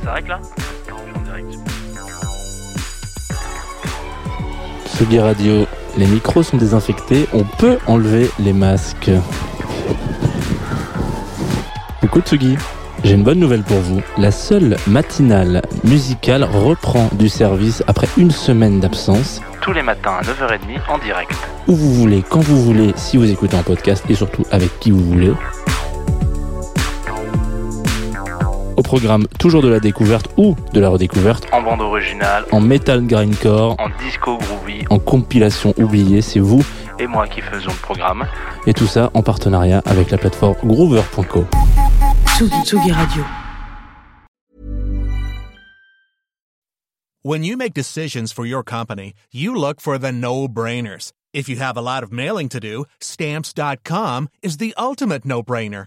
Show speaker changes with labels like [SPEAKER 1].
[SPEAKER 1] Ça s'arrête là en direct.
[SPEAKER 2] Radio, les micros sont désinfectés, on peut enlever les masques. Coucou Tsugi, j'ai une bonne nouvelle pour vous. La seule matinale musicale reprend du service après une semaine d'absence.
[SPEAKER 1] Tous les matins à 9h30 en direct.
[SPEAKER 2] Où vous voulez, quand vous voulez, si vous écoutez un podcast et surtout avec qui vous voulez. Programme toujours de la découverte ou de la redécouverte,
[SPEAKER 1] En bande originale,
[SPEAKER 2] en metal grindcore,
[SPEAKER 1] en disco groovy,
[SPEAKER 2] en compilation oubliée, c'est vous.
[SPEAKER 1] et moi qui faisons le programme.
[SPEAKER 2] Et tout ça en partenariat avec la plateforme groover.co.
[SPEAKER 3] Tsugi, Radio.
[SPEAKER 4] When you make decisions for your company, you look for the no-brainers. If you have a lot of mailing to do, stamps.com is the ultimate no-brainer.